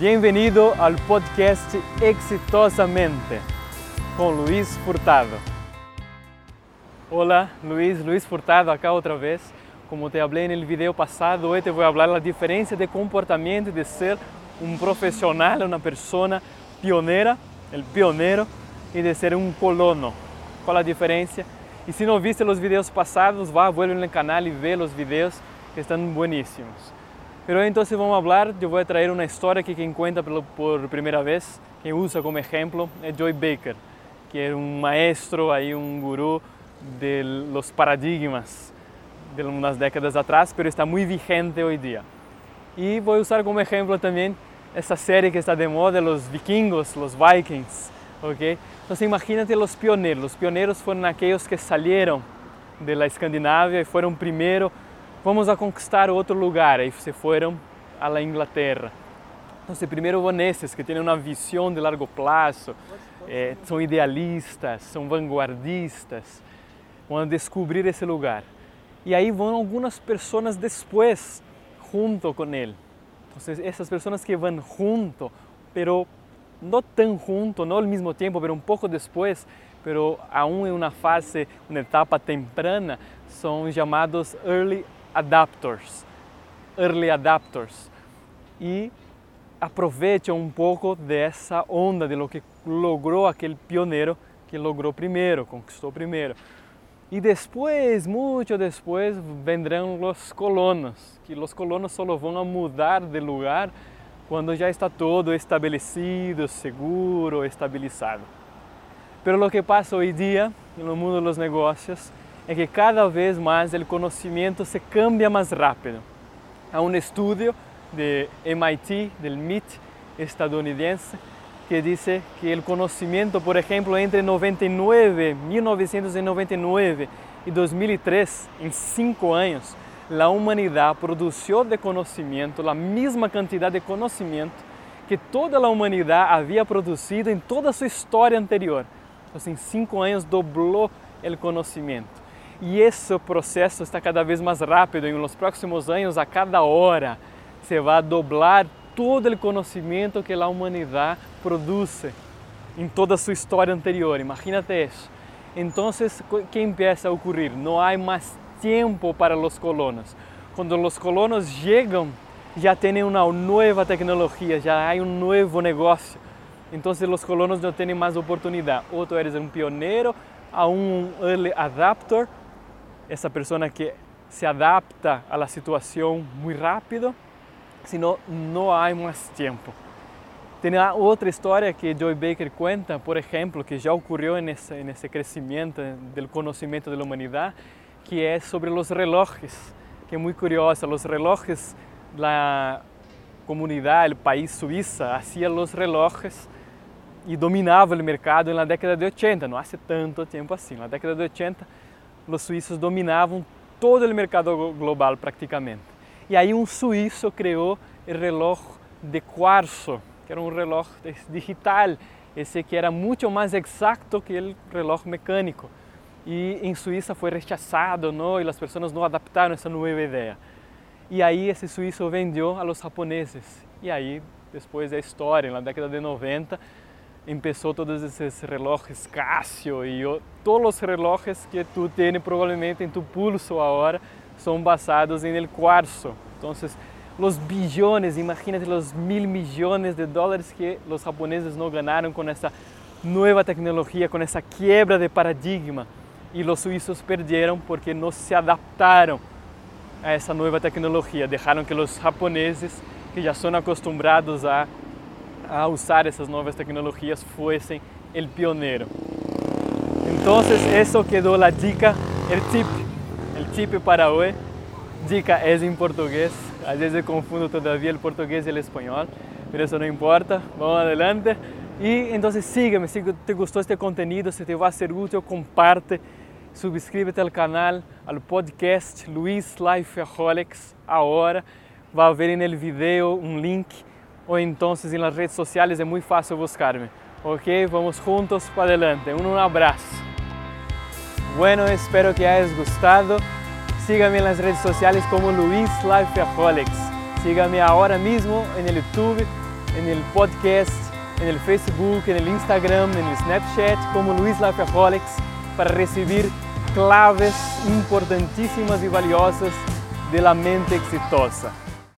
Bienvenido al podcast Exitosamente con Luis Furtado. Hola, Luis, Luis Furtado acá otra vez. Como te hablé en el video pasado, hoy te voy a hablar de la diferencia de comportamiento de ser un profesional, una persona pionera, el pionero, y de ser un colono. ¿Cuál es la diferencia? Y si no viste los videos pasados, va, vuelve al canal y ve los videos que están buenísimos. Pero então vamos falar, eu vou trazer uma história que quem conta por primeira vez, quem usa como exemplo é Joy Baker, que é um maestro, aí um guru de los paradigmas de umas décadas atrás, pero está muito vigente hoje dia. E vou usar como exemplo também essa série que está de moda, os vikingos, os vikings, ok? Então imagínate os pioneiros. Os pioneiros foram aqueles que saíram da Escandinávia e foram primeiro vamos a conquistar outro lugar. E se foram à Inglaterra. Então, primeiro vão esses que têm uma visão de largo prazo, eh, são idealistas, são vanguardistas, vão descobrir esse lugar. E aí vão algumas pessoas depois, junto com ele. Então, essas pessoas que vão junto, pero não tão junto, não ao mesmo tempo, pero um pouco depois, pero aún em uma fase, uma etapa temprana, são chamados early adapters, early adapters, e aproveitam um pouco dessa onda de lo que logrou aquele pioneiro que logrou primeiro, conquistou primeiro. E depois, muito depois, vendrão os colonos, que os colonos só vão mudar de lugar quando já está todo estabelecido, seguro, estabilizado. Pero lo que hoje dia no mundo dos negócios é que cada vez mais o conhecimento se cambia mais rápido. Há um estudo de MIT, del MIT estadunidense, que diz que o conhecimento, por exemplo, entre 99, 1999 e 2003, em cinco anos, a humanidade produziu de conhecimento a mesma quantidade de conhecimento que toda a humanidade havia produzido em toda a sua história anterior. Então, em cinco anos, dobrou o conhecimento. E esse processo está cada vez mais rápido. Em nos próximos anos, a cada hora, se vai dobrar todo o conhecimento que a humanidade produz em toda a sua história anterior. Imagínate isso. Então, o que começa a ocorrer? Não há mais tempo para os colonos. Quando os colonos chegam, já têm uma nova tecnologia, já há um novo negócio. Então, os colonos não têm mais oportunidade. Ou tu eres um pioneiro, a um early adapter, essa pessoa que se adapta à situação muito rápido, senão não há mais tempo. Tem outra história que Joy Baker conta, por exemplo, que já ocorreu nesse, nesse crescimento do conhecimento da humanidade, que é sobre os relógios, que é muito curiosa. Os relógios da comunidade, o país Suíça, fazia os relógios e dominava o mercado na década de 80, não há tanto tempo assim. Na década de 80, os suíços dominavam todo o mercado global praticamente. E aí um suíço criou o relógio de quartzo, que era um relógio digital, esse que era muito mais exato que o relógio mecânico. E em Suíça foi rechaçado, não? e as pessoas não adaptaram essa nova ideia. E aí esse suíço vendeu aos japoneses. E aí, depois da história, na década de 90, começou todos esses relógios Casio e todos os relógios que tu tens provavelmente em tu pulso agora são basados em el quartzo. Então, os bilhões, imagínate os mil milhões de dólares que os japoneses não ganharam com essa nova tecnologia, com essa quebra de paradigma. E os suíços perderam porque não se adaptaram a essa nova tecnologia. Deixaram que os japoneses, que já são acostumados a a usar essas novas tecnologias fossem o pioneiro. Então, isso quedou a dica, o tip, o tip para hoje. Dica é em português, às vezes eu confundo todavia o português e o espanhol, mas isso não importa. Vamos adelante. E então siga-me, se te gostou este conteúdo, se te vai ser útil, comparte, subscríbete ao canal, ao podcast Luiz Lifeaholics, agora. Vai ver no vídeo um link ou então las redes sociais é muito fácil buscar-me. Ok, vamos juntos para adelante. Um abraço. Bueno, espero que hayas gostado. Sígame en las redes sociales como Luis Lifeaholics. Sígame ahora mismo en el YouTube el podcast, el Facebook, el Instagram, el Snapchat como Luis Lafaholics para recibir claves importantíssimas e valiosas de la mente exitosa.